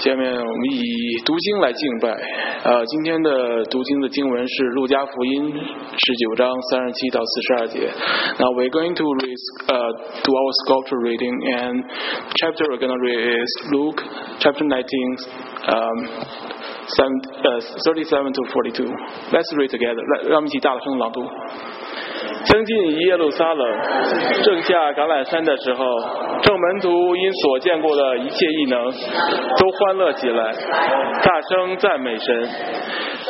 下面我们以读经来敬拜。呃，今天的读经的经文是《路加福音》十九章三十七到四十二节。Now we're going to read, uh, do our sculpture reading, and chapter we're going to read is Luke chapter 19, um, seven, uh, 37 to 42. Let's read together. 来，让我们一起大声朗读。 登进耶路撒冷，正下橄榄山的时候，众门徒因所见过的一切异能，都欢乐起来，大声赞美神，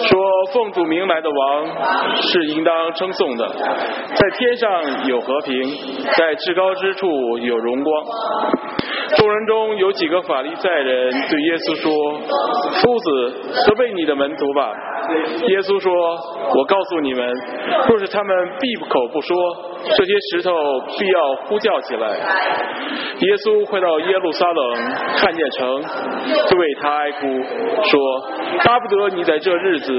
说：“奉主名来的王是应当称颂的，在天上有和平，在至高之处有荣光。”众人中有几个法利赛人对耶稣说：“夫子，责备你的门徒吧。”耶稣说：“我告诉你们，若是他们闭口我不说，这些石头必要呼叫起来。”耶稣回到耶路撒冷，看见城，就为他哀哭，说：“巴不得你在这日子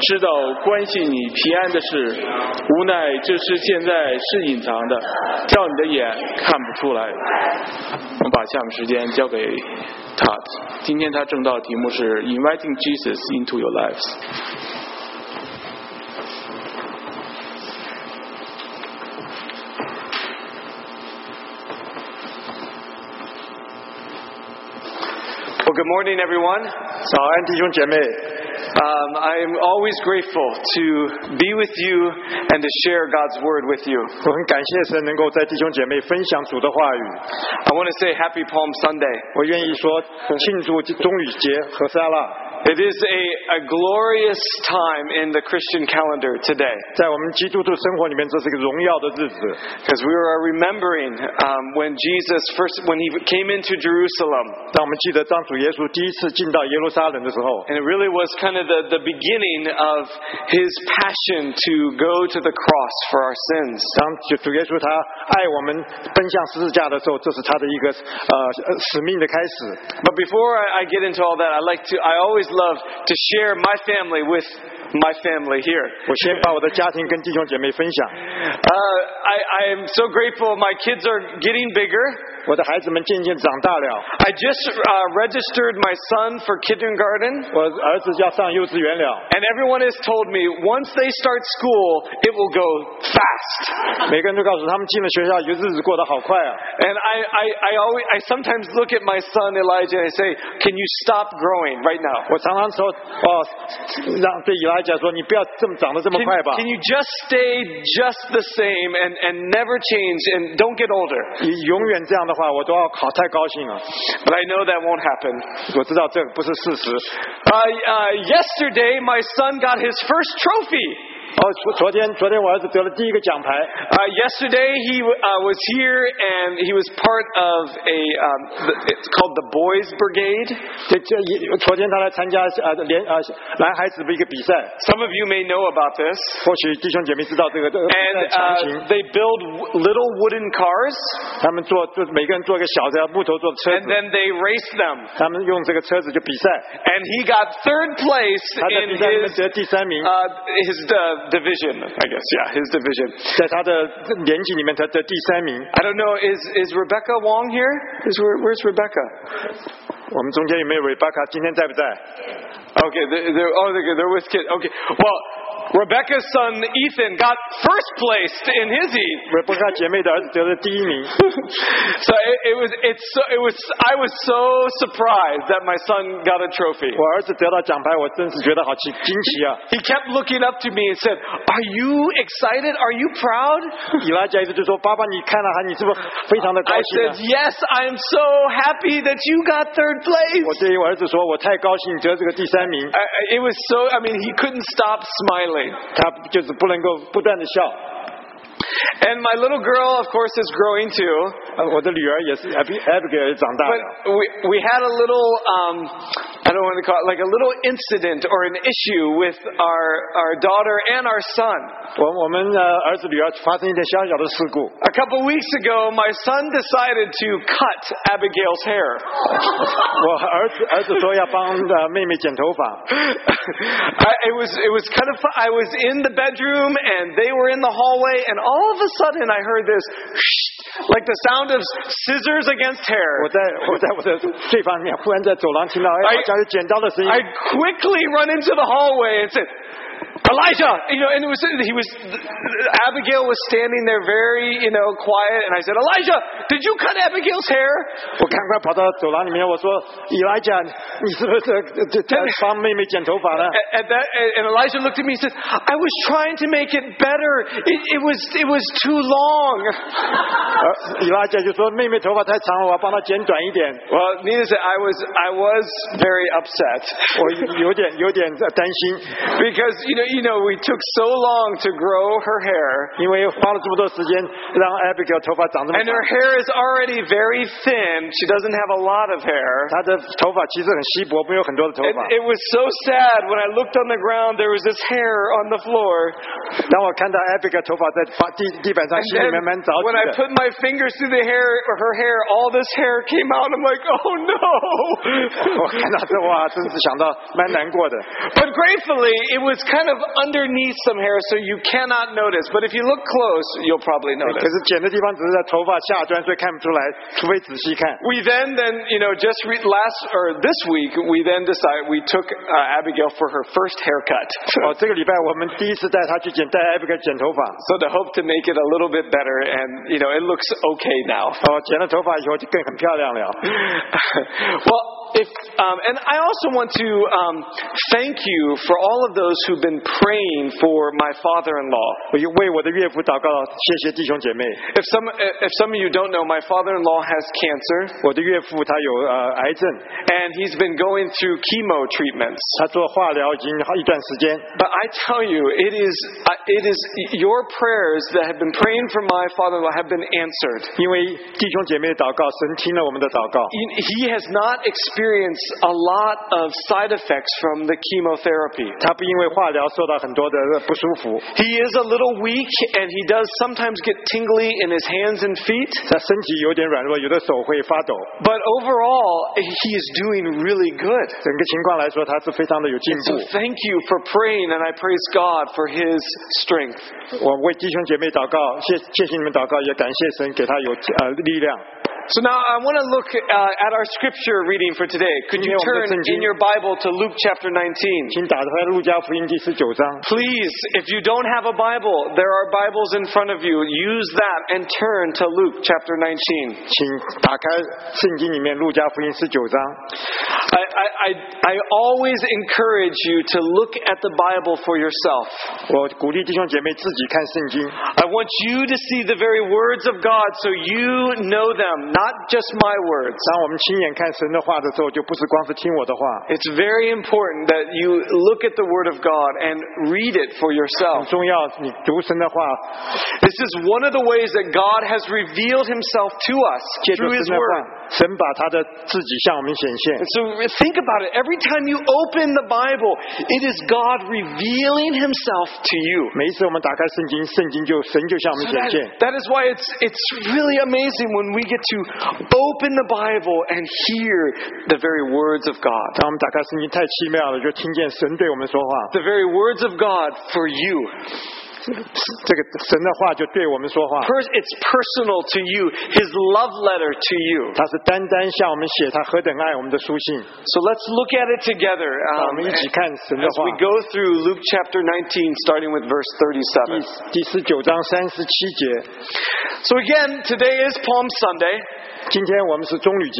知道关系你平安的事，无奈这事现在是隐藏的，叫你的眼看不出来。”我们把下面时间交给他。今天他正道题目是 Inviting Jesus into your lives。Well, good morning, everyone. 早安，弟兄姐妹， Um, I'm always grateful to be with you and to share God's word with you. 我很感谢神能够在弟兄姐妹分享主的话语。 I want to say Happy Palm Sunday. 我愿意说庆祝中雨节和撒拉， It is a, a glorious time in the Christian calendar today 在我们基督徒生活里面，这是个荣耀的日子。 because we are remembering um, when Jesus first, when he came into Jerusalem. 让我们记得当主耶稣第一次进到耶路撒冷的时候， And it really was kind of the, the beginning of his passion to go to the cross for our sins. 当主主耶稣他爱我们奔向十字架的时候，这是他的一个呃呃使命的开始。 But before I, I get into all that, I like to, I always love to share my family with my family here. 我先把我的家庭跟弟兄姐妹分享。 Uh, I, I am so grateful. My kids are getting bigger. 我的孩子们渐渐长大了， I just uh, registered my son for kindergarten, 我儿子要上幼稚园了。 and everyone has told me once they start school, it will go fast. 每个人都告诉他们进了学校，有日子过得好快啊。 And I, I, I always, I sometimes look at my son Elijah and I say, "Can you stop growing right now? 我常常说，哦，让对以来讲说，你不要这么长得这么 Can, 快吧。 can you just stay just the same and, and never change and don't get older?" 你永远这样的话， 我都要好太高兴了。 But I know that won't happen. 我知道这不是事实。 Uh, uh, yesterday, my son got his first trophy. uh, yesterday he uh, was here and he was part of a um, it's called the Boys Brigade. Some of you may know about this. And uh, they build little wooden cars. And then they race them. And he got third place in his, his division, I guess. Yeah, his division. 在他的年级里面他得第三名。 I don't know, is, is Rebecca Wong here? Is, where, where's Rebecca? 我们中间有没有 Rebecca？今天在不在？ Okay, they're, they're, oh, they're, they're with kids. Okay, well, Rebecca's son Ethan got first place in his heat. Rebecca 姐妹的儿子得了第一名。 so it, it was, it's so, it was, I was so surprised that my son got a trophy. 我儿子得到奖牌，我真是觉得好惊惊奇啊！ He kept looking up to me and said, "Are you excited? Are you proud?" 以拉加一直就说：“爸爸，你看了他，你是不是非常的高 I 兴、啊 said, "Yes, I am so happy that you got third？” place. 我对我儿子说：“我太高兴得这个第三名。 I, I- it was so. I mean, he couldn't stop smiling. ” 他就是不能够不断的笑。And my little girl, of course, is growing too. 呃我的女儿也是 Ab- Abigail 也长大了。 But we, we had a little um, I don't want to call it like a little incident or an issue with our our daughter and our son. 我我们呃儿子女儿发生一点小小的事故， A couple weeks ago, my son decided to cut Abigail's hair. 我儿子儿子说要帮呃妹妹剪头发， I, it was it was kind of fun. I was in the bedroom and they were in the hallway, and all of a sudden I heard this, like the sound of scissors against hair. 我在我在我的睡房里面，忽然在走廊听到哎，好像有剪刀的声音 I，quickly run into the hallway and said, Elijah, you know, and it was he was Abigail was standing there very you know quiet, and I said, Elijah, did you cut Abigail's hair? 我赶快跑到走廊里面，我说伊莱贾，你是不是在在帮妹妹剪头发呢？ At, at that, and Elijah looked at me and said, I was trying to make it better. It, it was it was too long. 呃，伊拉姐就说妹妹头发太长了，我要帮她剪短一点。 Well, needless to say, I was I was very upset 我有点有点担心， because you know you know we took so long to grow her hair. 因为花了这么多时间让 Abigail 头发长这么 And 长 her，hair is already very thin. She doesn't have a lot of hair. 她的头发其实很稀薄，没有很多的头 And 发。 it was so sad when I looked on the ground, there was this hair on the floor. 当我看到 Abigail 头发在发地地板上， And 心里 then 面蛮着 when I 急的。 put my fingers through the hair, or her hair, all this hair came out. I'm like, oh 我 no. 看到这哇，真是想到蛮难过的。 But gratefully, it was kind of underneath some hair, so you cannot notice. But if you look close, you'll probably 可 notice. 是剪的地方只是在头发下端，所以看不出来，除非仔细看。 We then, then you know, just re- last or this week, we then decided we took uh, Abigail for her first haircut. 哦，这个礼拜我们第一次带她去剪，带 Abigail 剪头发。 So to hope to make it a little bit better, and you know, it looks okay now. 哦，剪了头发以后就更很漂亮了。 well, if um, and I also want to um, thank you for all of those who've been praying for my father-in-law. 我又为我的岳父祷告，谢谢弟兄姐妹。 If some if some of you don't know, my father-in-law has cancer, 我的岳父他有呃癌症， and he's been going through chemo treatments. 他做化疗已经好一段时间。 But I tell you, it is uh, it is your prayers that have been praying for my father-in-law have been answered. 因为弟兄姐妹的祷告，神听了我们的祷告。 He he has not experienced a lot of side effects from the chemotherapy. 他不因为化疗受到很多的不舒服， He is a little weak, and he does sometimes get tingly in his hands and feet. 他身体有点软弱，有的手会发抖。 But overall, he is doing really good. 整个情况来说，他是非常的有进 So 步。 thank you for praying, and I praise God for His strength. 我为弟兄姐妹祷告，谢谢谢你们祷告，也感谢神给他有呃力量。 So now I want to look uh, at our scripture reading for today. Could you 今天我们的 turn 圣经。 in your Bible to Luke chapter 19? 请打开路加福音第十九章。 Please, if you don't have a Bible, there are Bibles in front of you. Use that and turn to Luke chapter 19. 请打开圣经里面路加福音十九章。 I, I, I, I always encourage you to look at the Bible for yourself. 我鼓励弟兄姐妹自己看圣经， I want you to see the very words of God so you know them, not just my words. 当我们亲眼看神的话的时候，就不是光是听我的话。 It's very important that you look at the Word of God and read it for 很 yourself. 重要，你读神的话， This is one of the ways that God has revealed Himself to us 借着 through 神 His 的 Word. 话，神把他的自己向我们显现 And。 so think about it. Every time you open the Bible, it is God revealing Himself to you. 每一次我们打开圣经，圣经就神就向我们 So 显 that, 现。 that is why it's, it's really amazing when we get to open the Bible and hear the very words of God. 当我们打开圣经，太奇妙了，就听见神对我们说话。 The very words of God for you. 这个神的话就对我们说话， Pers- It's personal to you, His love letter to you. 他是单单向我们写他何等爱我们的书信。 So let's look at it together 让我 um, 们一起看神的 as 话 we。go through Luke chapter 19, starting with verse 37. 第第十九章三十七节， So again, today is Palm Sunday. 今天我们是棕榈节。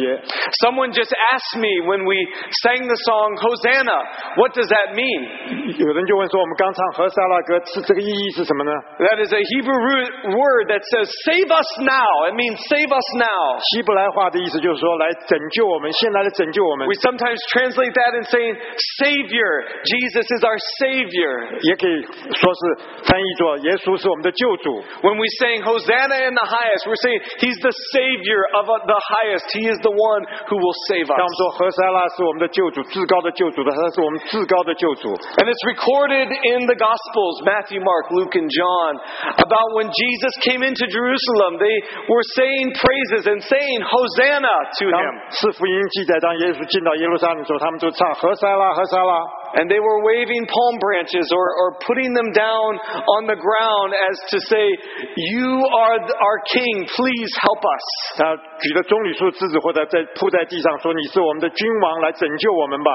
Someone just asked me when we sang the song Hosanna, what does that mean? 有人就问说，我们刚唱和撒拉歌是这个意义是什么呢？ That is a Hebrew root word that says save us now. It means save us now. 希伯来话的意思就是说，来拯救我们，先来的拯救我们 We，sometimes translate that in saying Savior. Jesus is our Savior. 也可以说是翻译作耶稣是我们的救主。 When we sing Hosanna in the highest, we're saying He's the Savior of, the highest. He is the one who will save 当我 us. 们说何塞拉是我们的救主，至高的救主的，他是我们至高的救主。 And it's recorded in the Gospels, Matthew, Mark, Luke, and John, about when Jesus came into Jerusalem. They were saying praises and saying Hosanna to 当 him. 是福音记载，当耶稣进到耶路撒冷的时候，他们就唱何塞拉，何塞拉。 And they were waving palm branches or, or putting them down on the ground as to say, You are th- our king, please help us. 他举着棕榈树枝子，或者在铺在地上说：“你是我们的君王，来拯救我们吧。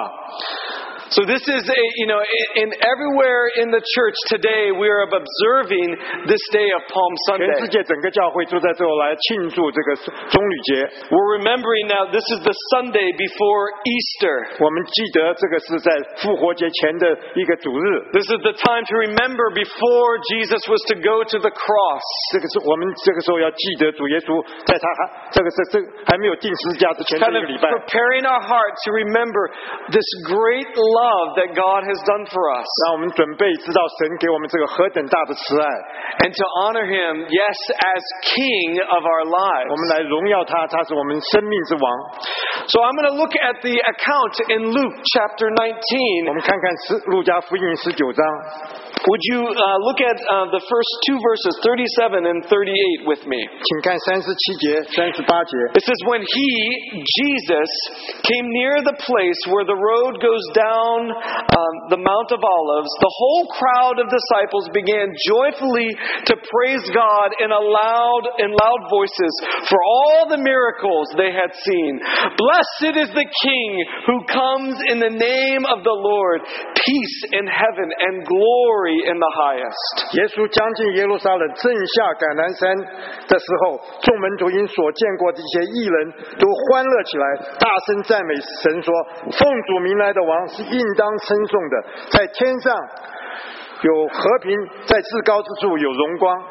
So this is a, you know, in, in everywhere in the church today, we are observing this day of Palm ”全世 Sunday. 界整个教会都在这后来庆祝这个棕榈节。 We're remembering now this is the Sunday before Easter. 我们记得这个是在复活节前的一个主日， This is the time to remember before Jesus was to go to the cross. 这个是我们这个时候要记得主耶稣在他还这个是这还没有定十字架之前这 Kind 一个 of 礼拜， preparing our heart to remember this great love that God has done for us. 让我们准备知道神给我们这个何等大的慈爱， And to honor Him, yes, as King of our 我 lives. 们来荣耀他，他是我们生命之王。 So I'm going to look at the account in Luke chapter 我 19. 们看看十路加福音十九章， Would you uh, look at uh, the first two verses, 37 and 38, with me? 请看三十七节、三十八节。 It says, When he, Jesus, came near the place where the road goes down um, the Mount of Olives, the whole crowd of disciples began joyfully to praise God in a loud in loud voices for all the miracles they had seen. Blessed is the King who comes in the name of the Lord, peace in heaven and glory in the highest. 耶稣将近耶路撒冷，正下橄榄山的时候，众门徒因所见过的一些异人，都欢乐起来，大声赞美神说：“奉主名来的王是应当称 颂的，在天上有和平，在至高之处有荣光。”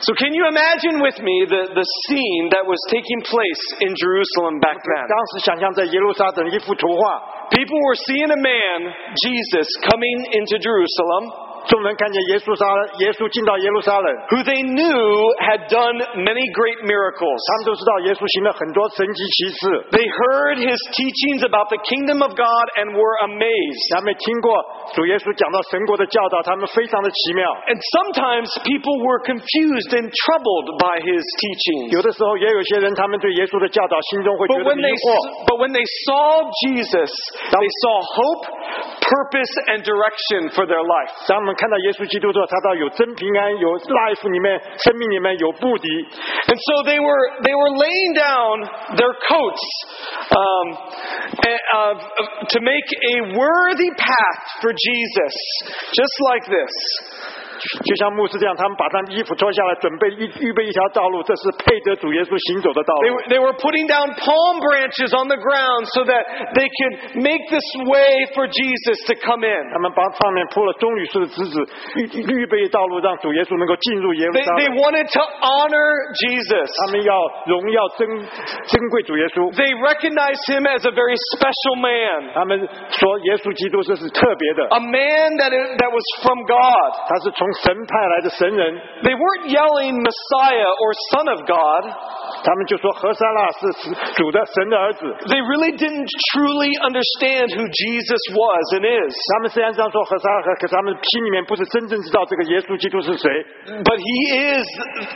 So, can you imagine with me the, the scene that was taking place in Jerusalem back then? 当时想象在耶路撒冷的一幅图画， People were seeing a man, Jesus, coming into Jerusalem, 众人看见耶稣撒耶稣进到耶路撒冷， who they knew had done many great miracles. 他们都知道耶稣行了很多神迹奇事， They heard his teachings about the kingdom of God and were amazed. 他们听过主耶稣讲到神国的教导，他们非常的奇妙。 And sometimes people were confused and troubled by his teachings. 有的时候也有些人，他们对耶稣的教导心中会觉 But 得 when 迷 they, 惑。 but when they saw Jesus, they saw hope, purpose, and direction for their life. 当我 们看到耶稣基督之后，他到有真平安，有 life 里面，生命里面有目的。 And so they were they were laying down their coats um, and, uh, to make a worthy path for Jesus, just like this. 就像牧师这样，他们把他们衣服脱下来，准备预预备一条道路，这是 配得主耶稣行走的道 They, 路 were- they were putting down palm branches on the ground so that they could make this way for Jesus to come in. 他们把上面铺了棕榈树的枝子，预预备道路，让主耶稣能够进入耶路 They, 撒 they 冷。 wanted to honor Jesus. 他们要荣耀珍珍贵主耶稣。 They recognized him as a very special man, 他们说耶稣基督这是特别的， a man that, is, that was from God. 他是从神派来的神人。 They weren't yelling Messiah or Son of God. 他们就说何塞拉是主的神的儿子。 They really didn't truly understand who Jesus was and is. 他们虽然这样说何塞拉，可是他们心里面不是真正知道这个耶稣基督是谁。 But he is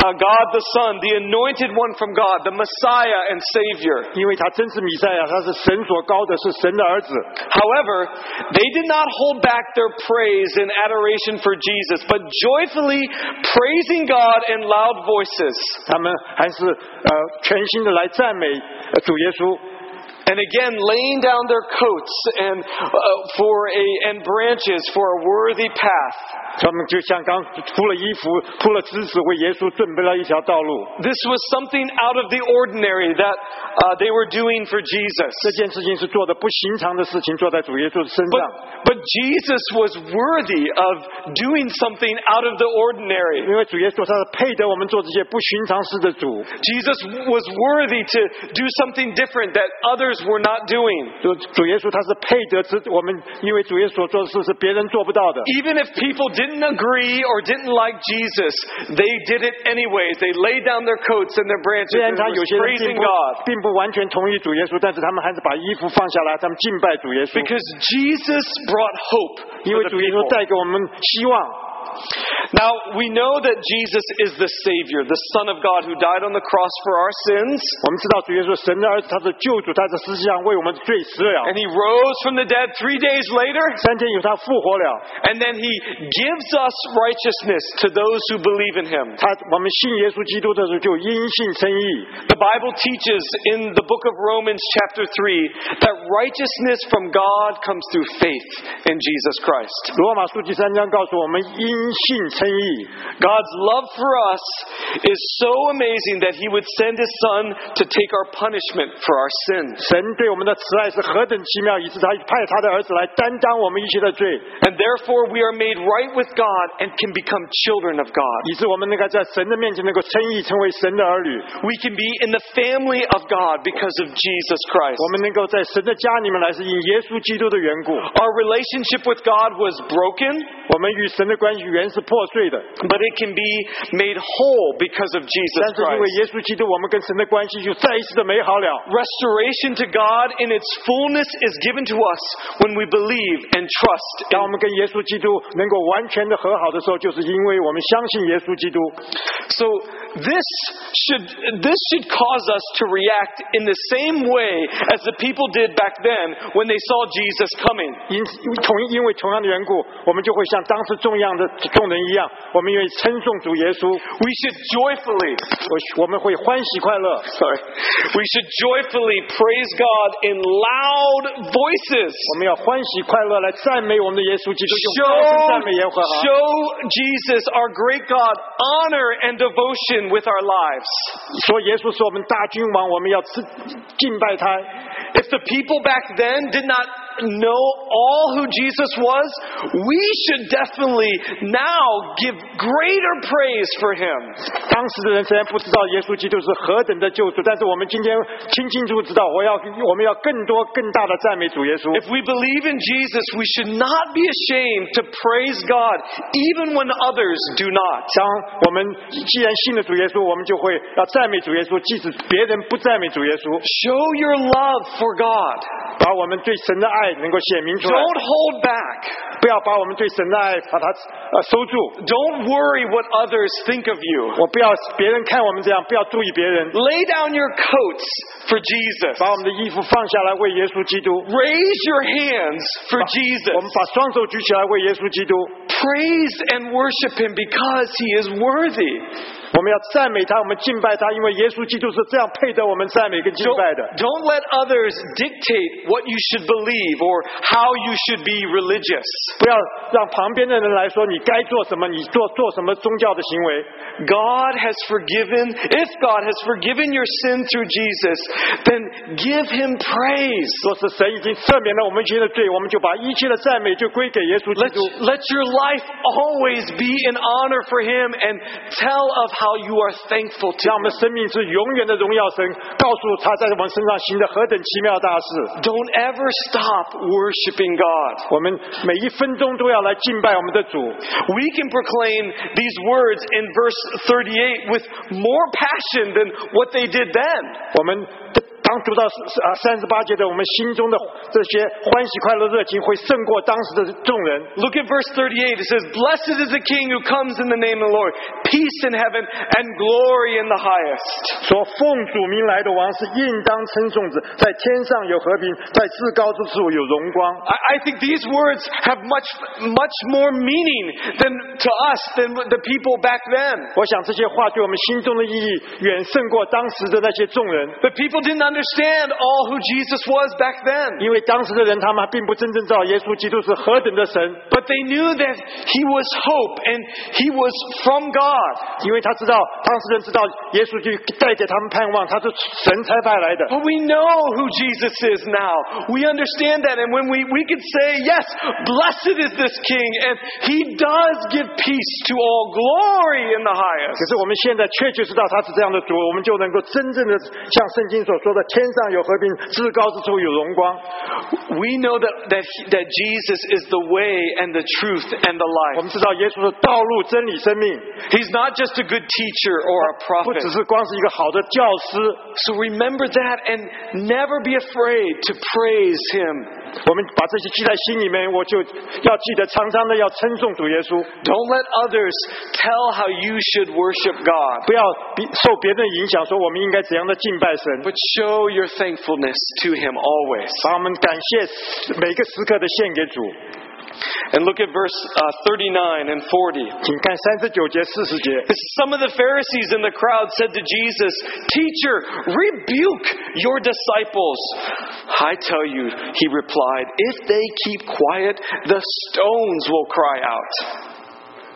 uh, God the Son, the anointed one from God, the Messiah and Savior. 因为他真是弥赛亚，他是神所高的，是神的儿子。 However, they did not hold back their praise and adoration for Jesus, but joyfully praising God in loud voices. 他们 还是呃全心的来赞美主耶稣。And again, laying down their coats and uh, for a and branches for a worthy path. 他们就像刚铺了衣服、铺了枝子，为耶稣准备了一条道路。 This was something out of the ordinary that uh, they were doing for Jesus. 这件事情是做的不寻常的事情，做在主耶稣的身 But, 上。 but Jesus was worthy of doing something out of the ordinary. 因为主耶稣他是配得我们做这些不寻常事的主， Jesus was worthy to do something different that others others were not doing. 就主耶稣他是配得之，我们因为主耶稣所做的事是别人做不到的。 Even if people didn't agree or didn't like Jesus, they did it anyways. They laid down their coats and their branches 虽然 and 他有 was 些人并 praising 不 God. 并不完全同意主耶稣，但是他们还是把衣服放下来，他们敬拜主耶稣， Because Jesus brought hope 因 for 为 the 主耶稣 people. 带给我们希望。 now, we know that Jesus is the Savior, the Son of God who died on the cross for our sins. And He rose from the dead three days later. And then He gives us righteousness to those who believe in Him. The Bible teaches in the book of Romans, chapter 3, that righteousness from God comes through faith in Jesus Christ. God's love for us is so amazing that He would send His Son to take our punishment for our sins. And therefore we are made right with God and can become children of God. We can be in the family of God because of Jesus Christ. Our relationship with God was broken. 我们与神的关系原是破碎的， but it can be made whole because of Jesus 但是因为 Christ. 耶稣基督，我们跟神的关系就再一次的美好了。 Restoration to God in its fullness is given to us when we believe and trust 当 in 我们跟耶稣基督能够完全的和好的时候，就是因为我们相信耶稣基督。 So this should this should cause us to react in the same way as the people did back then when they saw Jesus coming. 因同因为同样的缘故，我们就会像当时众样的 众人一样，我们愿意称颂主耶稣， We should joyfully 我我们会欢喜快乐， sorry. We should joyfully praise God in loud voices. 我们要欢喜快乐来赞美我们的耶稣基督，用 Show, 大声赞美耶和华。 show Jesus, our great God, honor and devotion with our lives. 说耶稣是我们大君王，我们要敬敬拜他。 If the people back then did not know all who Jesus was, we should definitely now give greater praise for him. 当时的人虽然不知道耶稣基督是何等的救主，但是我们今天清清楚楚知道，我要我们要更多更大的赞美主耶稣。 If we believe in Jesus, we should not be ashamed to praise God, even when others do not. 当我们既然信了主耶稣，我们就会要赞美主耶稣，即使别人不赞美主耶稣， Show your love for God. 把我们对神的爱 能够显明出来， Don't hold back. 不要把我们对神的爱把它呃收住。 Don't worry what others think of you. 我不要别人看我们这样，不要注意别人， Lay down your coats for Jesus. 把我们的衣服放下来为耶稣基督。 Raise your hands for 我们 Jesus. 把双手举起来为耶稣基督， Praise and worship him because he is worthy. 我们要赞美他，我们敬拜他，因为耶稣基督是这样配得我们赞美跟敬 Don't, 拜的。 don't let others dictate what you should believe or how you should be religious. 不要让旁边的人来说你该做什么，你做做什么宗教的行为。 God has forgiven, if God has forgiven your sin through Jesus, then give him praise. 若是神已经赦免了我们一切的罪，我们就把一切的赞美就归给耶稣基 Let, 督。 let your life life always be an honor for Him and tell of how you are thankful to Him. Don't ever stop worshiping God. We can proclaim these words in verse 38 with more passion than what they did then. 我们当读到啊三十八节的，我们心中的这些欢喜快乐热情会胜过当时的众人。 Look at verse 38. It says, Blessed is the King who comes in the name of the Lord, peace in heaven and glory in the highest. 说奉主名来的王是应当称颂之，在天上有和平，在至高之处有荣光。 I, I think these words have much, much more meaning than to us than the people back then. 我想这些话对我们心中的意义远胜过当时的那些众人， The people didn't understand all who Jesus was back then. 因为当时的人他们并不真正知道耶稣基督是何等的神， But they knew that he was hope and he was from God. 因为他知道当时人知道耶稣就带给他们盼望，他是神差派来的。 But we know who Jesus is now. We understand that. And when we, we can say, yes, blessed is this King, and he does give peace to all glory in the highest. 可是我们现在确确知道他是这样的主，我们就能够真正的像圣经所说的， 天上有和平，至高之处有荣光。 We know that, that, he- that Jesus is the way and the truth and the 我 life. 们知道耶稣是道路、真理、生命， He's not just a good teacher or a 不只 prophet. 是光是一个好的教师。 So remember that and never be afraid to praise Him. 我们把这些记在心里面，我就要记得常常的要称颂主耶稣，Don't let others tell how you should worship God, 不要比受别人的影响，说我们应该怎样的敬拜神，but show your thankfulness to Him always. 把我们感谢每个时刻的献给主。And look at verse uh, 39 and 40. 请看三十九节、四十节。 Some of the Pharisees in the crowd said to Jesus, Teacher, rebuke your disciples. I tell you, he replied, if they keep quiet, the stones will cry out.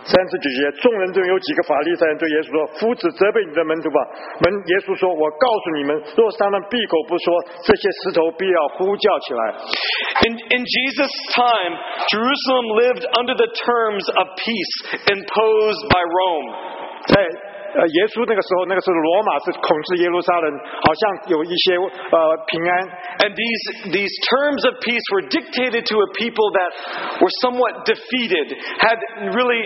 三十九节，众人中有几个法利赛人对耶稣说：“夫子责备你的门徒吧。”门耶稣说：“我告诉你们，若是他们闭口不说，这些石头必要呼叫起来。In, in Jesus' time, Jerusalem lived under the terms of peace imposed by Rome. ”在呃耶稣那个时候，那个时候罗马是统治耶路撒冷，好像有一些呃平安。 And these, these terms of peace were dictated to a people that were somewhat defeated, had really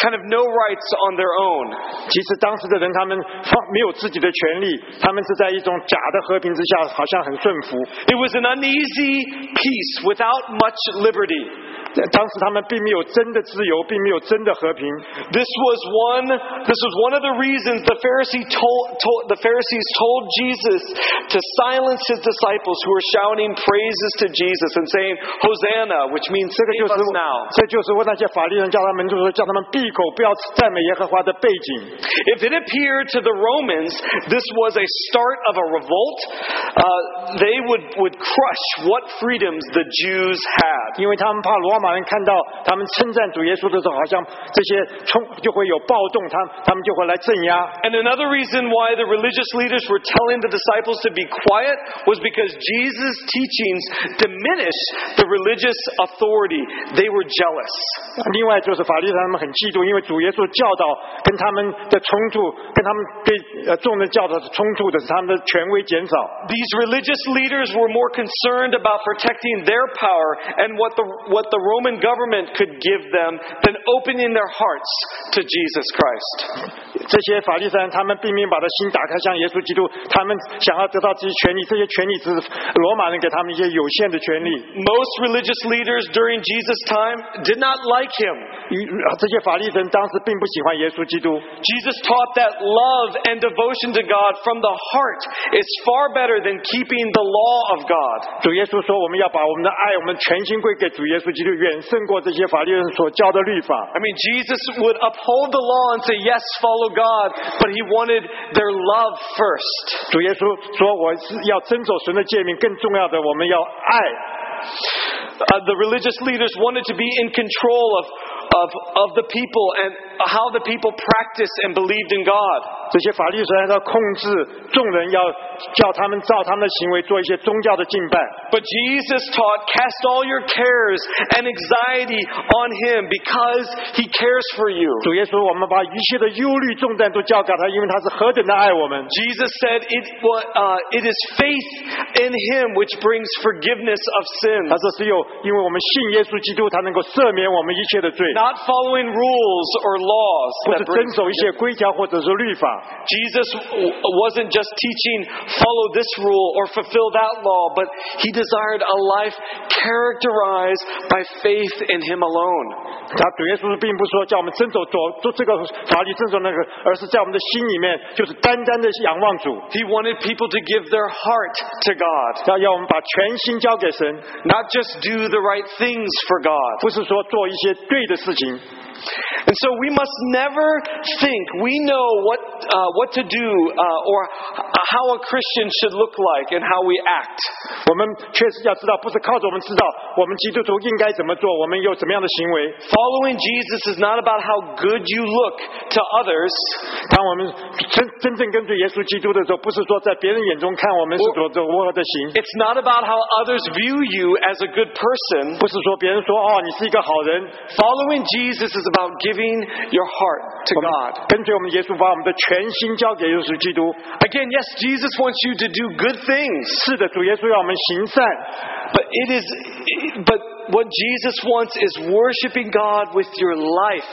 kind of no rights on their own. 其实当时的人他们放没有自己的权利，他们是在一种假的和平之下，好像很顺服。 It was an uneasy peace without much liberty. 当时他们并没有真的自由，并没有真的和平。 This was one. This was one of the reasons the Pharisee told, told the Pharisees told Jesus to silence his disciples who were shouting praises to Jesus and saying Hosanna, which means 这个 save 就是 us now. 这就是为那些法利人叫他们就是叫他们闭口，不要赞美耶和华的背景。 If it appeared to the Romans this was a start of a revolt, uh, they would, would crush what freedoms the Jews had. 因为他们怕罗马 人看到他们称赞主耶稣的时候，好像这些冲就会有暴动，他他们就会来镇压。 And another reason why the religious leaders were telling the disciples to be quiet was because Jesus' teachings diminished the religious authority. They were jealous. 另外就是法利赛人他们很嫉妒，因为主耶稣教导跟他们的冲突，跟他们对呃众人教导的冲突的是他们的权威减少。 These religious leaders were more concerned about protecting their power and what the, what the Roman government could give them than opening their hearts to Jesus Christ. 这些法利赛人他们并没有把他心打开向耶稣基督，他们想要得到这些权利，这些权利只是罗马人给他们一些有限的权利。 Most religious leaders during Jesus' time did not like him. 与这些法利人当时并不喜欢耶稣基督。 Jesus taught that love and devotion to God from the heart is far better than keeping the law of God. 主耶稣说，我们要把我们的爱，我们全心归给主耶稣基督， 远胜过这些法利人所教的律法。 I mean, Jesus would uphold the law and say, yes, follow God, but he wanted their love first. 主耶稣说，我是要遵守神的诫命，更重要的，我们要爱。 Uh, the religious leaders wanted to be in control of, of, of the people and how the people practiced and believed in God. 这些法律虽然要控制众人，要叫他们照他们的行为做一些宗教的敬拜。 But Jesus taught, cast all your cares and anxiety on him because he cares for you. 主耶稣，我们把一切的忧虑重担都交给他，因为他是何等的爱我们。 Jesus said, it, wa- uh, it is faith in him which brings forgiveness of sins. 他说只有因为我们信耶稣基督，他能够赦免我们一切的罪， Not following rules or laws 不 that 是 bring 遵守一些规条或者是律法。 Jesus w- wasn't just teaching follow this rule or fulfill that law, but he desired a life characterized by faith in him alone. 他主耶稣并不是说叫我们遵守做做这个法律，遵守那个，而是在我们的心里面，就是单单的仰望主， He wanted people to give their heart to God, 要要我们把全心交给神， not just do the right things for God. 不是说做一些对的事 情。And so we must never think we know what, uh, what to do uh, or h- how a Christian should look like and how we act. 我们确实要知道，不是靠着我们知道我们基督徒应该怎么做，我们有怎么样的行为。 Following Jesus is not about how good you look to others 当我们真真正跟随耶稣基督的时候，不是说在别人眼中看我们是所走如何的行， It's not about how others view you as a good person. 不是说别人说哦你是一个好人， Following Jesus is about giving your heart to 我们 God. 跟随我们耶稣，把我们的全心交给耶稣基督。 Again, yes, Jesus wants you to do good things, 是的，主耶稣要我们行善， but it is, but what Jesus wants is worshiping God with your life,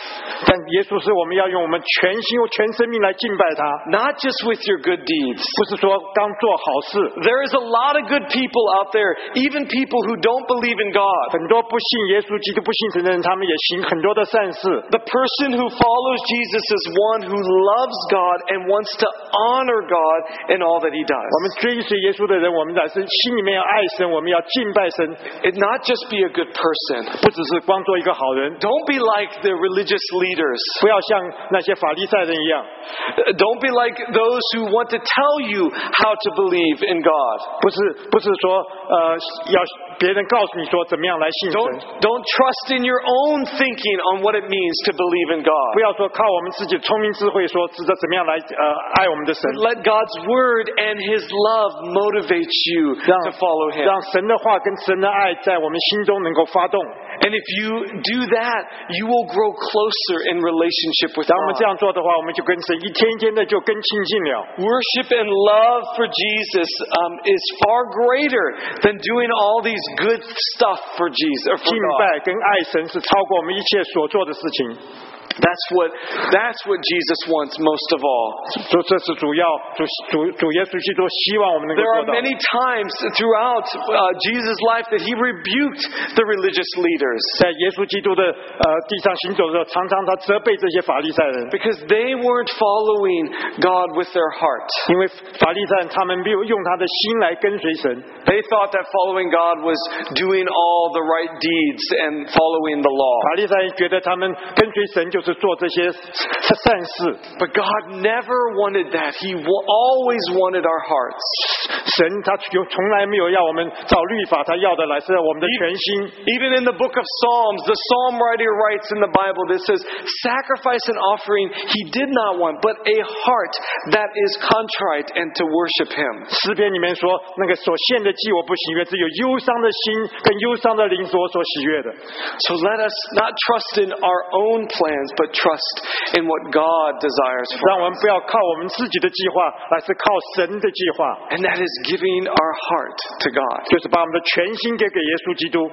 但耶稣是我们要用我们全心、用全生命来敬拜他， not just with your good deeds. 不是说刚做好事。 There is a lot of good people out there, even people who don't believe in God. 很多不信耶稣基督、不信神的人，他们也行很多的善事。 The person who follows Jesus is one who loves God and wants to honor God in all that he 我 does. 们追随耶稣的人，我们乃是心里面要爱神，我们要敬拜神， It not just be a good person. 不只是光做一个好人， Don't be like the religious leaders. 不要像那些法利赛人一样， Don't be like those who want to tell you how to believe in God. 不是不是说呃要别人告诉你说怎么样来信神， Don't, don't trust in your own thinking on what it means to believe in 不 God. 要说靠我们自己聪明智慧说知道怎么样来呃爱我们的神， Let God's word and his love motivate you 让 to follow him. 让神的话跟神的爱在我们心中能 够发动。 And if you do that, you will grow closer in relationship with 当我们这 God. 样做的话，我们就跟神一天一天的就更亲近了。 Worship and love for Jesus um, is far greater than doing all these good stuff for Jesus. Or for 敬 God. 拜跟爱神是超过我们一切所做的事情。 that's what, that's what Jesus wants most of all. There are many times throughout uh, Jesus' life that he rebuked the religious leaders. Because they weren't following God with their heart. They thought that following God was doing all the right deeds and following the law. 法利赛人觉得他们跟随神就是做这些善事。 But God never wanted that. He wa- always wanted our hearts. 神他有从来没有要我们照律法，他要的乃是我们的全心。 Even in the book of Psalms, the psalm writer writes in the Bible that says, Sacrifice and offering he did not want, but a heart that is contrite and to worship him. 诗篇里面说，那个所献的祭我不喜悦，只有忧伤的心跟忧伤的灵是我所喜悦的。 So let us not trust in our own plans, but trust in what God desires for 让我 us. 们不要靠我们自己的计划，而是靠神的计划， And that is giving our heart to God. 就是把我们的全心给给耶稣基督。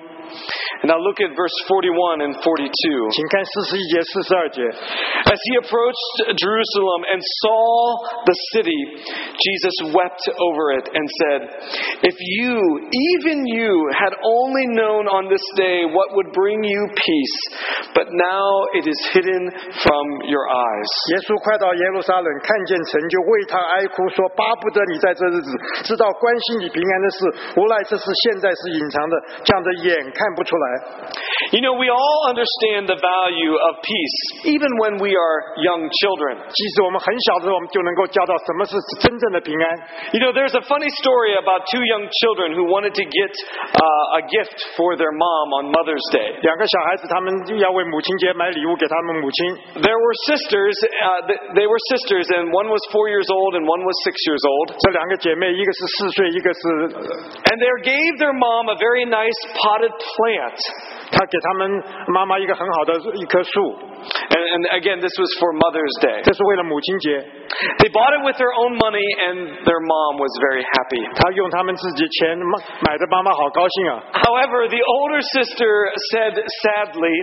And now look at verse 41 and 42. 请看四十一节、四十二节。 As he approached Jerusalem and saw the city, Jesus wept over it and said, If you, even you, had only known on this day what would bring you peace, but now it is hidden from your eyes. 耶稣快到耶路撒冷，看见城，就为他哀哭，说：“巴不得你在这日子知道关心你平安的事，无奈这事现在是隐藏的，这样的眼看 不出来。 You know, we all understand the value of peace, even when we are young children. 即使我们很小的时候，我们就能够教导什么是真正的平安。 You know, there's a funny story about two young children who wanted to get uh, a gift for their mom on Mother's Day. 两个小孩子，他们要为母亲节买礼物给他们母亲。 There were sisters, uh, th- they were sisters, and one was four years old and one was six years old. 这两个姐妹，一个是四岁，一个是 And they gave their mom a very nice potted plant. 她给他们妈妈一个很好的一棵树， And, and again, this was for Mother's Day. 这是为了母亲节。 They bought it with their own money, and their mom was very happy. 她用他们自己钱买买的，妈妈好高兴啊。 However, the older sister said sadly,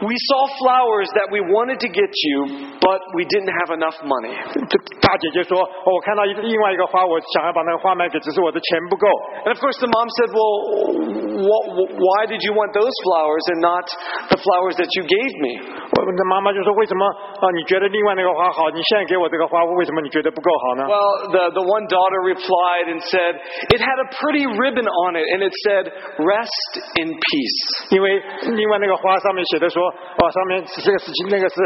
We saw flowers that we wanted to get you, but we didn't have enough money. 这大姐姐说：“哦我看到一个另外一个花，我想要把那个花买给，只是我的钱不够。 And of course, the mom said, Well, wh- wh- why did you want those flowers and not the flowers that you gave me? ”我的妈妈就说：“为什么啊？你觉得另外那个花好，你现在给我这个花，为什么你觉得不够好呢 Well, the, the one daughter replied and said, It had a pretty ribbon on it, and it said, Rest in peace.？” 因为另外那个花上面写的说：“哦，上面是这个事情，那个是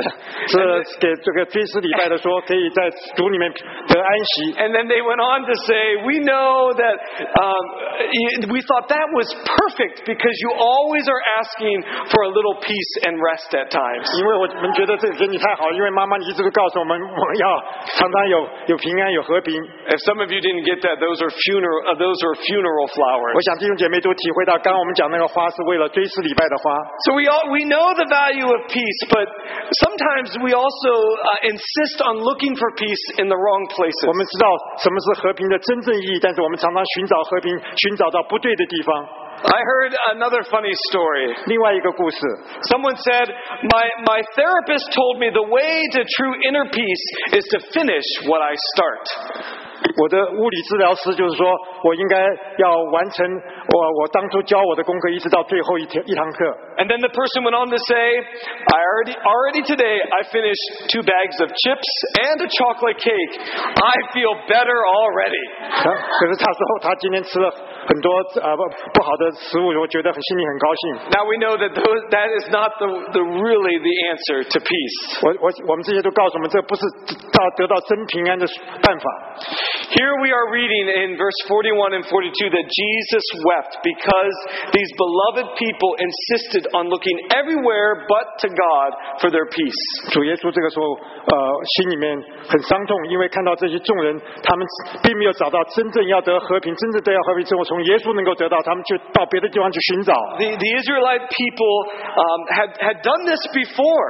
是给这个追思礼拜的说，可以在主里面得安息。” And then they went on to say, We know that um, y- we thought that was perfect perfect because you always are asking for a little peace and rest at times. 因为我们觉得这个给你太好，因为妈妈你一直都告诉我们，我们要常常有有平安有和平。 If some of you didn't get that, those are funeral uh, those are funeral flowers. 我想弟兄姐妹都体会到，刚刚我们讲那个花是为了追思礼拜的花。 So we all, we know the value of peace, but sometimes we also uh, insist on looking for peace in the wrong 我 places. 们知道什么是和平的真正意义，但是我们常常寻找和平，寻找到不对的地方。 I heard another funny story. 另外一个故事， Someone said, my, my therapist told me the way to true inner peace is to finish what I start. 我的物理治疗师就是说我应该要完成我我当初教我的功课，一直到最后一天一堂课。 And then the person went on to say, I already, already today I finished two bags of chips and a chocolate cake. I feel better already. 可可是他说他今天吃了很多呃不不好的食物，我觉得很心里很高兴。 Now we know that those, that is not the, the really the answer to peace. 我我我们这些都告诉我们，这不是到得到真平安的办法。 Here we are reading in verse 41 and 42 that Jesus wept because these beloved people insisted on looking everywhere but to God for their peace. 主耶稣这个时候呃心里面很伤痛，因为看到这些众人，他们并没有找到真正要得和平、真正得要和平之后，从耶稣能够得到，他们就到别的地方去寻找。 The, the Israelite people um, had, had done this before.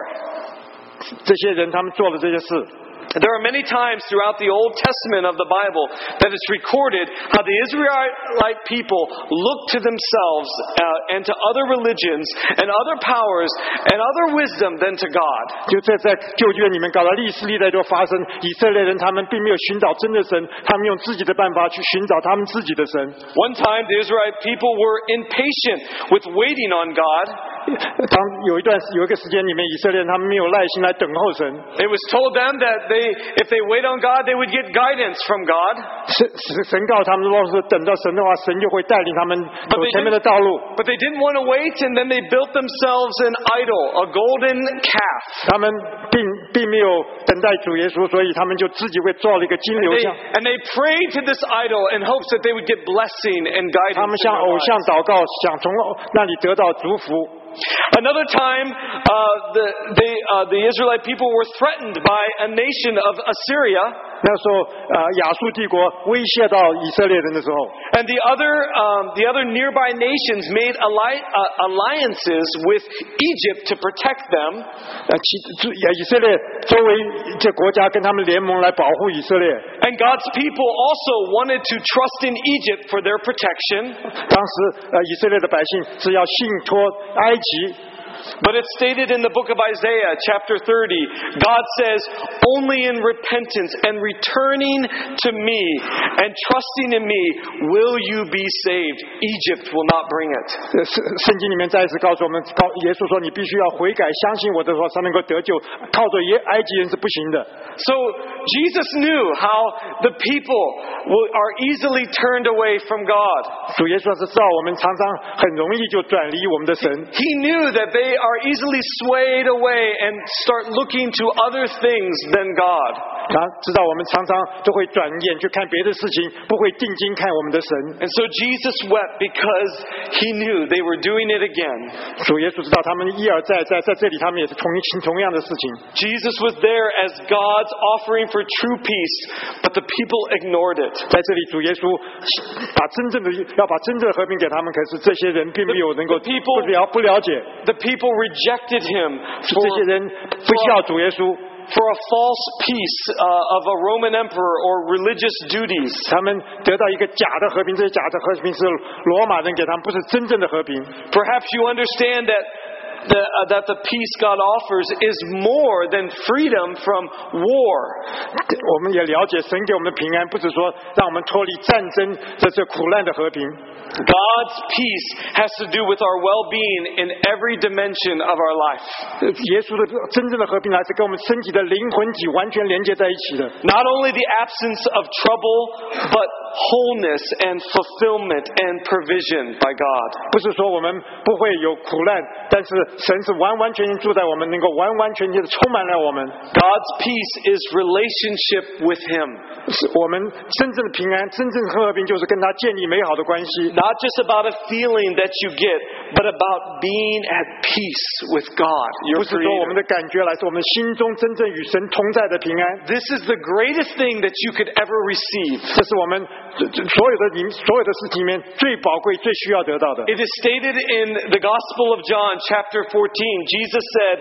这些人他们做了这些事， There are many times throughout the Old Testament of the Bible that it's recorded how the Israelite people looked to themselves uh, and to other religions and other powers and other wisdom than to God. 就这在旧约里面搞到历史历代都发生，以色列人他们并没有寻找真的神，他们用自己的办法去寻找他们自己的神。 One time, the Israelite people were impatient with waiting on God. 当有一段有一个时间里面，以色列人他们没有耐心来等候神， It was told them that they, if they wait on God, they would get guidance from God. 神神神告他们，如果是等到神的话，神就会带领他们走前面的道路。 But they didn't want to wait, and then they built themselves an idol, a golden calf. 他们并并没有等待主耶稣，所以他们就自己会造了一个金牛 They, 像。 and they prayed to this idol in hopes that they would get blessing and 他 guidance. 们 in 向 their 偶 lives. 像祷告，想从那里得到祝福。 Another time, uh, the, uh, the Israelite people were threatened by a nation of Assyria. 那时候，呃，亚述帝国威胁到以色列人的时候， And the other, um, the other nearby nations made alli- uh, alliances with Egypt to protect them. 呃，其以以色列周围这国家跟他们联盟来保护以色列。 And God's people also wanted to trust in Egypt for their protection. 当时，呃，以色列的百姓是要信托埃及， But it's stated in the book of Isaiah, chapter 30, God says, Only in repentance and returning to me and trusting in me will you be saved. Egypt will not bring it. 呃圣圣经里面再一次告诉我们，告耶稣说：“你必须要悔改，相信我的话，才能够得救。靠着耶埃及人是不行的。 So Jesus knew how the people will, are easily turned away from God. 主耶稣是知道我们常常很容易就转离我们的神， He knew that they are easily swayed away and start looking to other things than God. 他知道我们常常都会转眼去看别的事情，不会定睛看我们的神。 And so Jesus wept because he knew they were doing it again. 主耶稣知道他们一而再，在在这里他们也是同同样的事情。 Jesus was there as God's offering for true peace, but the people ignored it. 在这里，主耶稣把真正的要把真正的和平给他们，可是这些人并没有能够 The people- 不了不了解， The people rejected him 是 for, 这些人不需要主耶稣， for a false peace uh, of a Roman emperor or religious duties. 他们得到一个假的和平，这些假的和平是罗马人给他们，不是真正的和平。 Perhaps you understand that the, uh, that the peace God offers is more than freedom from war. 我们也了解，神给我们的平安，不是说让我们脱离战争这这苦难的和平。 God's peace has to do with our well being in every dimension of our life. 呃耶稣的真正的和平，来是跟我们身体的灵魂体完全连接在一起的。 Not only the absence of trouble, but wholeness and fulfillment and provision by God. 不是说我们不会有苦难，但是 神是完完全全住在我们，能够完完全全的充满了我们。 God's peace is relationship with Him, 是我们真正的平安，真正的和平，就是跟他建立美好的关系。 not just about a feeling that you get, but about being at peace with God, 不 your 是说我们 Creator. 的感觉来，是我们心中真正与神同在的平安。 This is the greatest thing that you could ever receive. 这是我们这这所有的里所有的事情里面最宝贵、最需要得到的。 It is stated in the Gospel of John, chapter 14. Jesus said,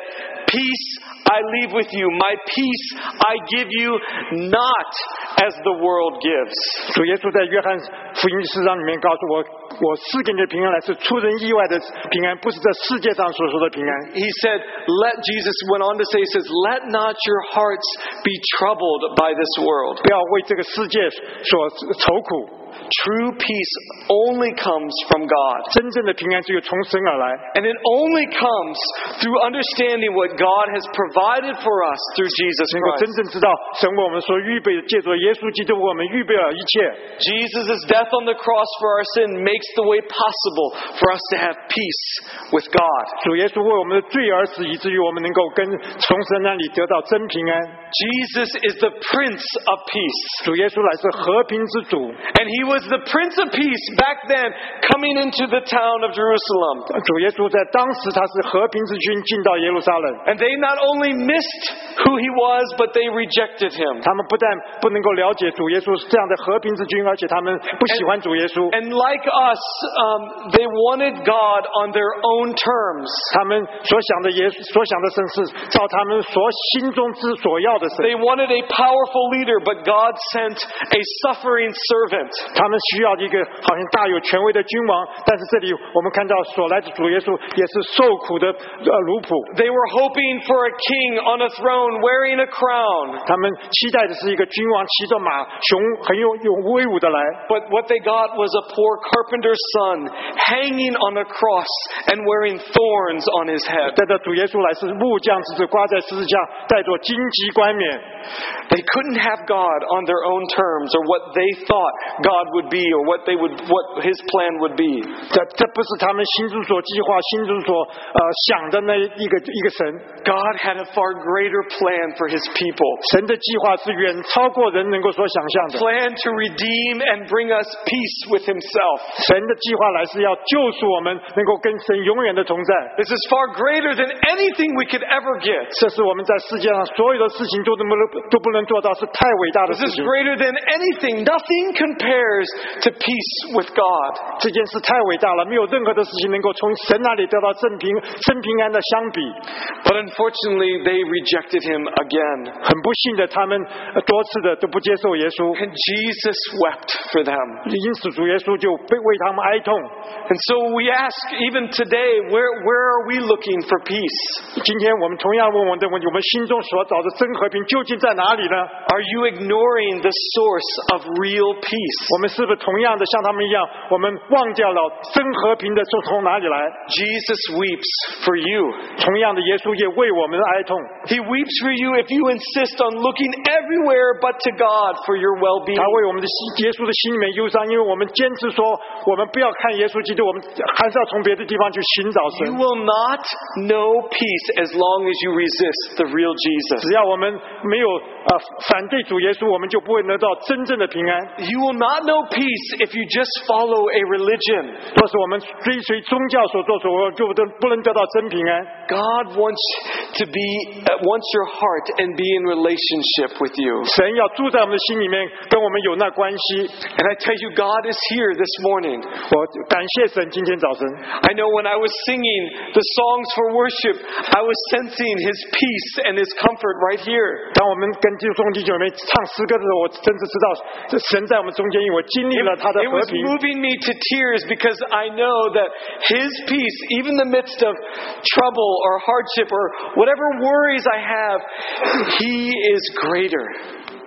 Peace I leave with you, my peace I give you, not as the world gives. 主耶稣在约翰福音四章里面告诉我，我赐给你的平安来是出人意外的平安，不是这世界上所说的平安。 He said, Let Jesus went on to say, He says, Let not your hearts be troubled by this world. 不要为这个世界所愁苦， True peace only comes from God. 真正的平安只有从神而来。 And it only comes through understanding what God has provided for us through Jesus 能够真 Christ. 正知道神为我们所预备的，借着耶稣基督为我们预备了一切。 Jesus' death on the cross for our sin makes the way possible for us to have peace with God. 主耶稣为我们的罪而死，以至于我们能够跟从神那里得到真平安。 Jesus is the Prince of Peace. 主耶稣乃是和平之主， And he was the Prince of Peace back then coming into the town of Jerusalem. 主耶稣在当时他是和平之君进到耶路撒冷， And they not only missed who he was, but they rejected him. 他们不但不能够了解主耶稣是这样的和平之君，而且他们不喜欢主耶稣。 And like us, um, they wanted God on their own terms. 他们所想的耶所想的神是照他们所心中之所要的神， They wanted a powerful leader, but God sent a suffering servant. 他们需要一个好像大有权威的君王，但是这里我们看到所来的主耶稣也是受苦的呃奴仆， They were hoping for a king on a throne wearing a crown. 他们期待的是一个君王骑着马，雄很有有威武的来， But what they got was a poor carpenter's son hanging on a cross and wearing thorns on his head. 带着主耶稣来是木匠之子，挂在十字架，带着荆棘冠冕。 They couldn't have God on their own terms or what they thought God would be or what they would what his plan would be. 这这不是他们心中所计划、心中所呃想的那一个一个神。 God had a far greater plan for his people. 神的计划是远超过人能够所想象的。 Plan to redeem and bring us peace with himself. 神的计划来是要救赎我们，能够跟神永远的同在。 This is far greater than anything we could ever get. 这是我们在世界上所有的事情都能不能都不能做到，是太伟大的 This 事 is 情。 greater than anything. Nothing compares to peace with God. 这件事太伟大了，没有任何的事情能够从神那里得到真平真平安的相比。 But unfortunately, they rejected him again. 很不幸的，他们呃多次的都不接受耶稣， And Jesus wept for them. 因此主耶稣就被为他们哀痛。 And so we ask, even today, where, where are we looking for peace? 今天我们同样问我们的问题：我们心中所找的真和平究竟在哪里呢？ Are you ignoring the source of real peace? 我们是不是同样的像他们一样，我们忘掉了真和平的是从哪里来？ Jesus weeps for you. 同样的，耶稣也为我们哀痛。 He weeps for you if you insist on looking everywhere but to God for your well being. 他为我们的心，耶稣的心里面忧伤，因为我们坚持说，我们不要看耶稣基督，我们还是要从别的地方去寻找 You 神。 will not know peace as long as you resist the real Jesus. 只要我们没有呃反对主耶稣，我们就不会得到真正的平安。 You will not know peace if you just follow a religion. 若是我们追随宗教所做所为，就不得不能得到真平安。 God wants to be uh, wants your heart and be in relationship with you. 神要住在我们的心里面，跟我们有那关系。 And I tell you God is here this morning. 我感谢神，今天早晨， I know when I was singing the songs for worship, I was sensing his peace and his comfort right here. 当我们跟弟兄弟姐妹唱诗歌的时候，我真的知道这神在我们中间，因为 我经历了他的 It 和 was 平。 moving me to tears because I know that His peace, even in the midst of trouble or hardship or whatever worries I have, He is greater.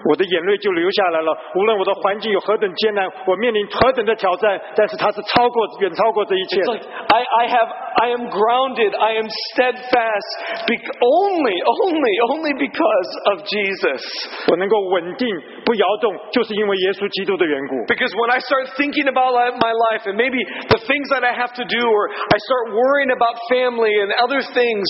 我的眼泪就流下来了。无论我的环境有何等艰难，我面临何等的挑战，但是他是超过远超过这一切 It's 的。 like I, I have I am grounded. I am steadfast. Be- only, only, only because of Jesus. 我能够稳定 不摇动，就是因为耶稣基督的缘故。 Because when I start thinking about li- my life and maybe the things that I have to do, or I start worrying about family and other things,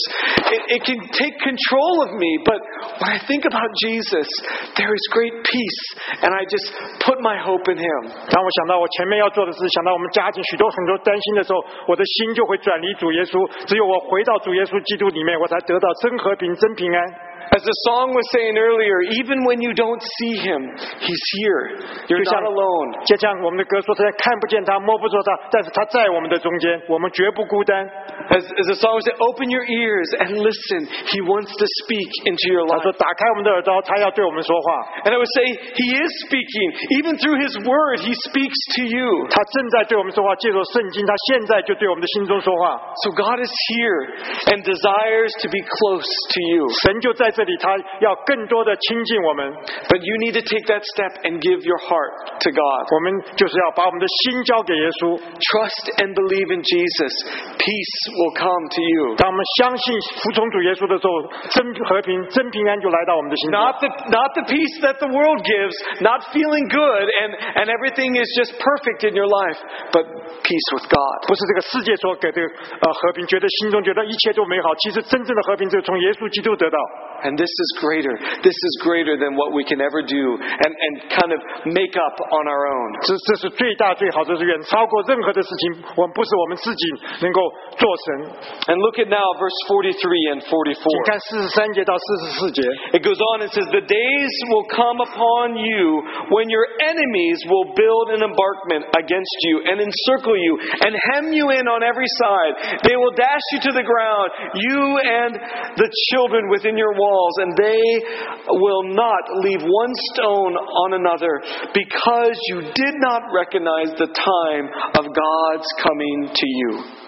it, it can take control of me. But when I think about Jesus, there is great peace, and I just put my hope in Him. 当我想到我前面要做的事，想到我们家庭许多很多担心的时候，我的心就会转离主耶稣。只有我回到主耶稣基督里面，我才得到真和平、真平安。 As the song was saying earlier, even when you don't see Him, He's here. You're 就像 not alone. 就像我们的歌说，虽然看不见他，摸不着他，但是他在我们的中间，我们绝不孤单。 As, as the song said, open your ears and listen. He wants to speak into your 他 life. 说：“打开我们的耳朵，他要对我们说话。 And I would say, He is speaking. Even through His Word, He speaks to you. 他正在对我们说话，借着圣经，他现在就对我们的心中说话。 So God is here and desires to be close to you. 神就在 这里，他要更多的亲近我们。 But you need to take that step and give your heart to God. 我们就是要把我们的心交给耶稣。 Trust and believe in Jesus. Peace will come to you. 当我们相信、服从主耶稣的时候，真和平、真平安就来到我们的心中。 Not the, not the peace that the world gives, not feeling good and, and everything is just perfect in your life, but peace with God. 不是这个世界所给的呃和平，觉得心中觉得一切都美好。其实真正的和平，只有从耶稣基督得到。 And this is greater. This is greater than what we can ever do and, and kind of make up on our own. 这这是最大最好，这是远超过任何的事情。我们不是我们自己能够做神。 And look at now verse 43 and 44. 请看四十三节到四十四节。 It goes on and says, The days will come upon you when your enemies will build an embankment against you and encircle you and hem you in on every side. They will dash you to the ground, you and the children within your walls, and they will not leave one stone on another because you did not recognize the time of God's coming to you.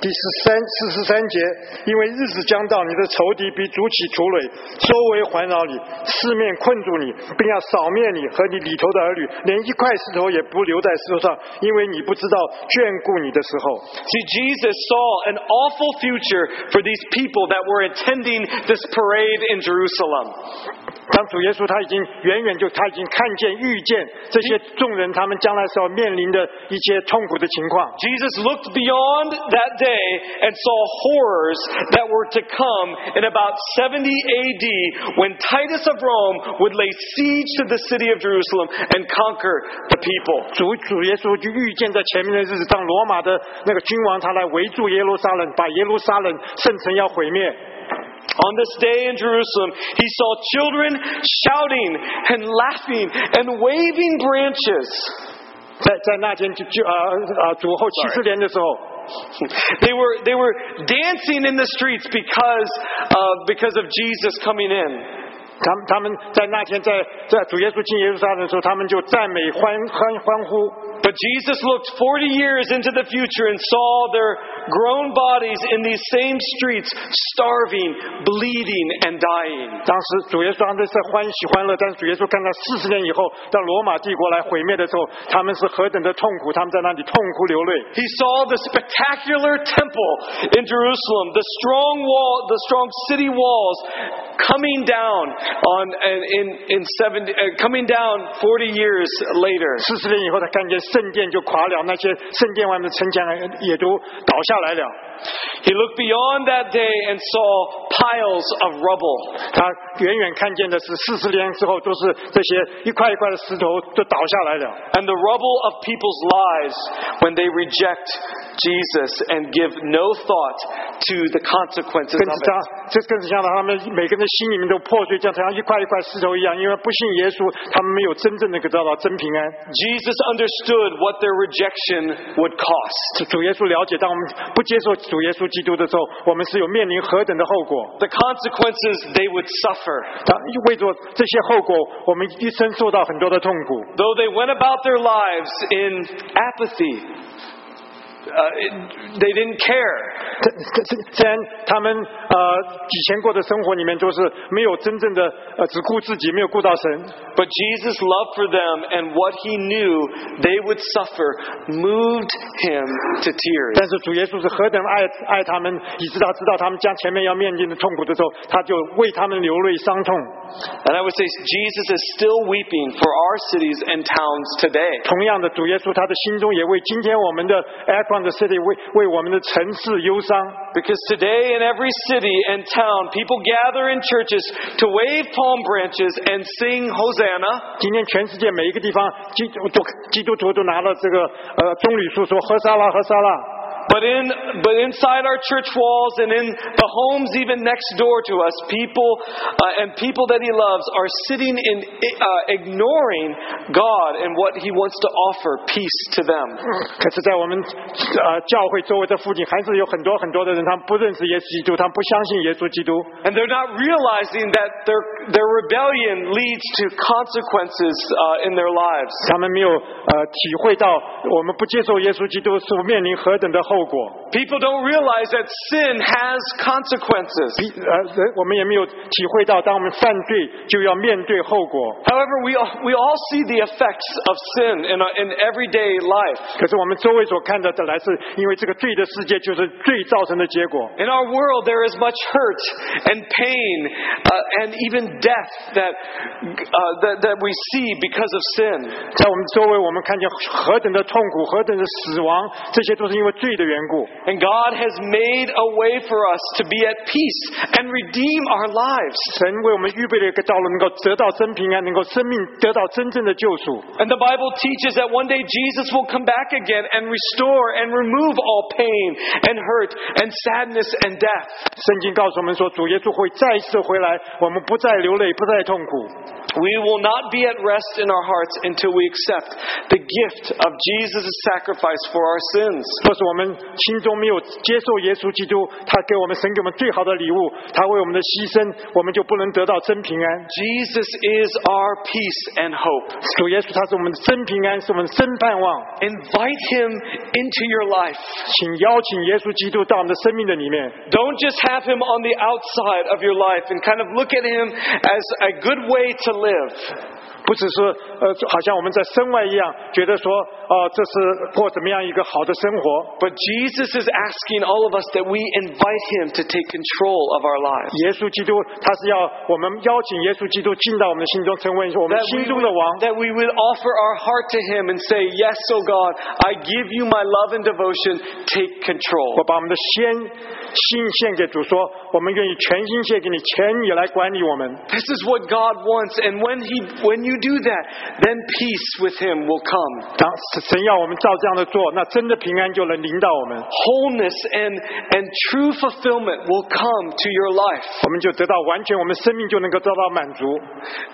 第十三四十三节，因为日子将到，你的仇敌必筑起土垒，周围环绕你，四面困住你，并要扫灭你和你里头的儿女，连一块石头也不留在石头上，因为你不知道眷顾你的时候。See, Jesus saw an awful future for these people that were attending this parade in Jerusalem. 当主耶稣他已经远远就他已经看见预见这些众人他们将来所面临的一些痛苦的情况。 Jesus looked beyond that day and saw horrors that were to come in about 70 AD when Titus of Rome would lay siege to the city of Jerusalem and conquer the people. 主主耶稣就预见在前面的日子，当罗马的那个君王他来围住耶路撒冷，把耶路撒冷圣城要毁灭。 On this day in Jerusalem, he saw children shouting and laughing and waving branches. 在在那天就就啊啊主后七十年的时候， they were they were dancing in the streets because uh, because of Jesus coming in. 他们他们在那天在在主耶稣进耶路撒冷的时候，他们就赞美欢欢欢呼。 But Jesus looked 40 years into the future and saw their grown bodies in these same streets, starving, bleeding, and dying. 当时主耶稣他们在欢喜欢乐，但是主耶稣看到四十年以后，当罗马帝国来毁灭的时候，他们是何等的痛苦，他们在那里痛哭流泪。 He saw the spectacular temple in Jerusalem, the strong wall, the strong city walls coming down on in in 70 uh, coming down 40 years later. 四十年以后，他看见 圣殿就垮了，那些圣殿外面的城墙也都倒下来了。 He looked beyond that day and saw piles of rubble. 他远远看见的是四十年之后，都是这些一块一块的石头都倒下来了。 and the rubble of people's lives when they reject Jesus and give no thought to the consequences 更 of 是他 it.，这更是像他们每个人的心里面都破碎，像像一块一块石头一样，因为不信耶稣，他们没有真正的得到真平安。 Jesus understood what their rejection would cost. 主耶稣了解，当我们不接受主耶稣基督的时候，我们是有面临何等的后果。 The consequences they would suffer. 他为着这些后果，我们一生受到很多的痛苦。 Though they went about their lives in apathy, uh, it- they didn't care. 可可是虽然他们呃以前过的生活里面都是没有真正的呃只顾自己，没有顾到神， But Jesus' love for them and what he knew they would suffer moved him to tears. 但是主耶稣是何等爱爱他们，以致他知道他们将前面要面临的痛苦的时候，他就为他们流泪伤痛。 And I would say Jesus is still weeping for our cities and towns today. 同样的，主耶稣他的心中也为今天我们的 Akron 的 city 为为我们的城市忧伤。 Because today in every city and town, people gather in churches to wave palm branches and sing Hosanna. 今天全世界每一个地方基督都基督徒都拿了这个呃棕榈树说何沙拉何沙拉。 But in but inside our church walls and in the homes even next door to us, people uh, and people that He loves are sitting in uh, ignoring God and what He wants to offer peace to them. 可是，在我们呃教会周围的附近，还是有很多很多的人，他们不认识耶稣基督，他们不相信耶稣基督。 And they're not realizing that their their rebellion leads to consequences uh, in their lives. 他们没有呃体会到我们不接受耶稣基督是面临何等的 后果。 People don't realize that sin has consequences. 比呃人我们也没有体会到，当我们犯罪就要面对后果。 However, we all, we all see the effects of sin in, our, in everyday life. 可是我们周围所看到的，来自因为这个罪的世界就是罪造成的结果。 In our world, there is much hurt and pain uh, and even death that, uh, that, that we see because of sin. 在我们周围，我们看见何等的痛苦，何等的死亡，这些都是因为罪 的缘故。 And God has made a way for us to be at peace and redeem our lives. 神为我们预备了一个道路，能够得到真平安，能够生命得到真正的救赎。 And the Bible teaches that one day Jesus will come back again and restore and remove all pain and hurt and sadness and death. 圣经告诉我们说，主耶稣会再一次回来，我们不再流泪，不再痛苦。 We will not be at rest in our hearts until we accept the gift of Jesus' sacrifice for our sins. 若是我们 心中没有接受耶稣基督，他给我们神给我们最好的礼物，他为我们的牺牲，我们就不能得到真平安。 Jesus is our peace and hope. 主耶稣他是我们的真平安，是我们的真盼望。 Invite him into your life. 请邀请耶稣基督到我们的生命的里面， Don't just have him on the outside of your life and kind of look at him as a good way to live. 不只是呃，好像我们在身外一样，觉得说哦、这是过怎么样一个好的生活。 But Jesus is asking all of us that we invite him to take control of our lives. 耶稣基督他是要我们邀请耶稣基督进到我们的心中，成为我们 That 心 we, 中的王。 would, that we would offer our heart to him and say, Yes, O God, I give you my love and devotion. Take 我 control. 把我们的先心献给主，说我们愿意全心献给你，全你来管理我们。 This is what God wants. And when, he, when you do that, then peace with him will come. 当神要我们照这样的做，那真的平安就能临到我们， Wholeness and, and true fulfillment will come to your life. 我们就得到完全，我们生命就能够得到满足。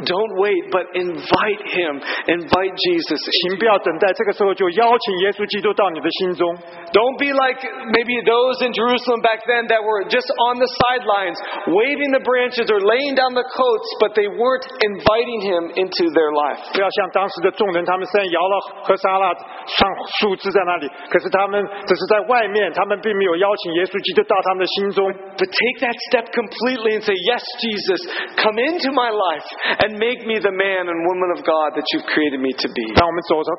Don't wait, but invite him. Invite Jesus. 请不要等待，这个时候就邀请耶稣基督到你的心中。 Don't be like maybe those in Jerusalem back then that were just on the sidelines, waving the branches or laying down the coats, but they weren't inviting him into their life. 不要像当时的众人，他们虽然摇了和沙拉上树枝在那里，可是他们只是在外面，他们并没有邀请耶稣基督到他们的心中。 But take that step completely and say, Yes, Jesus, come into my life and make me the man and woman of God that you've created me to be. 当我们走着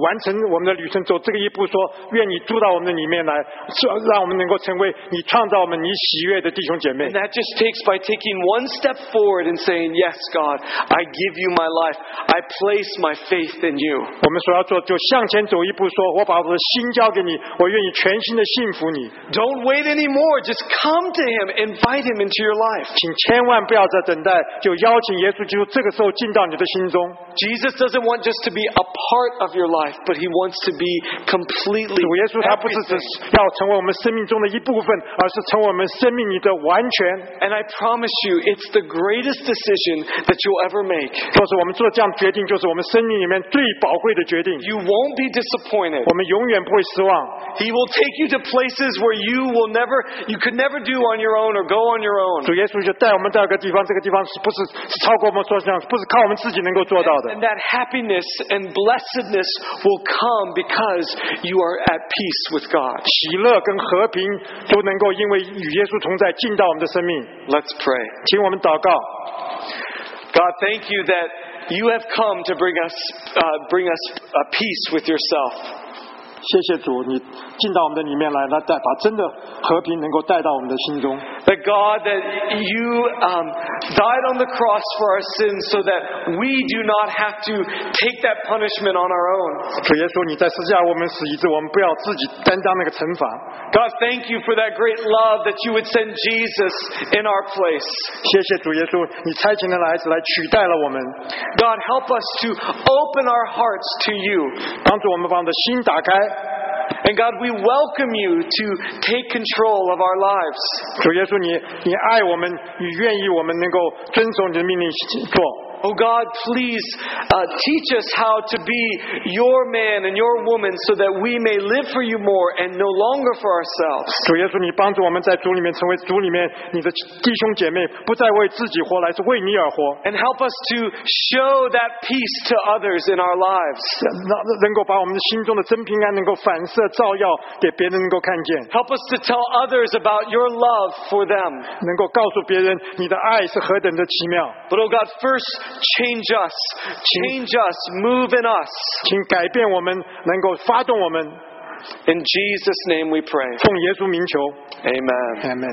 完成我们的旅程，走这个一步，说愿你住到我们的里面来，说让我们能够成为你创造我们你喜悦的弟兄姐妹 And。that just takes by taking one step forward and saying, Yes, God, I give you my life. I place my faith in you. 我们所要做，就向前走一步说，我把我的心交给你，我愿意全心的信服你。 Don't wait anymore. Just come to him. Invite him into your life. 请千万不要再等待，就邀请耶稣基督这个时候进到你的心中。 Jesus doesn't want just to be a part of your life, but he wants to be completely 主耶稣他不是只 everything. 是要成为我们生命中的一部分，而是成为我们生命里的完全。 And I promise you, it's the greatest decision that you'll will ever make. 若是 我们做这样的决定，就是我们生命里面最宝贵的决定。 You won't be disappointed. 我们永远不会失望。 He will take you to places where you will never, you could never do on your own or go on your own. 主耶稣就带我们到一个地方，这个地方是不是是超过我们所想，不是靠我们自己能够做到的 And。that happiness and blessedness will come because you are at peace with God. 喜乐跟和平都能够因为与耶稣同在进到我们的生命。 Let's pray. 请我们祷告， God, thank you that you have come to bring us, uh, bring us a peace with yourself. 谢谢主，你进到我们的里面来，来带把真的和平能够带到我们的心中。 That God, that you um, died on the cross for our sins so that we do not have to take that punishment on our own. 主耶稣，你在十字架为我们死，以致我们不要自己担当那个惩罚。 God, thank you for that great love that you would send Jesus in our place. 谢谢主耶稣，你差遣的儿子来取代了我们， God, help us to open our hearts to you. 帮助我们把我们的心打开。 And God, we welcome you to take control of our lives. 主耶稣，你你爱我们，你愿意我们能够遵守你的命令做。 Oh God, please uh, teach us how to be your man and your woman so that we may live for you more and no longer for ourselves. 主耶稣，你帮助我们在主里面成为主里面你的弟兄姐妹，不再为自己活，来是为你而活， And help us to show that peace to others in our lives. 让能够把我们的心中的真平安能够反射照耀给别人能够看见， Help us to tell others about your love for them. 能够告诉别人你的爱是何等的奇妙。 But oh God, first change us. Change us. Move in us. 请改变我们，能够发动我们， In Jesus' name we pray. 奉耶稣名求， Amen. 阿门。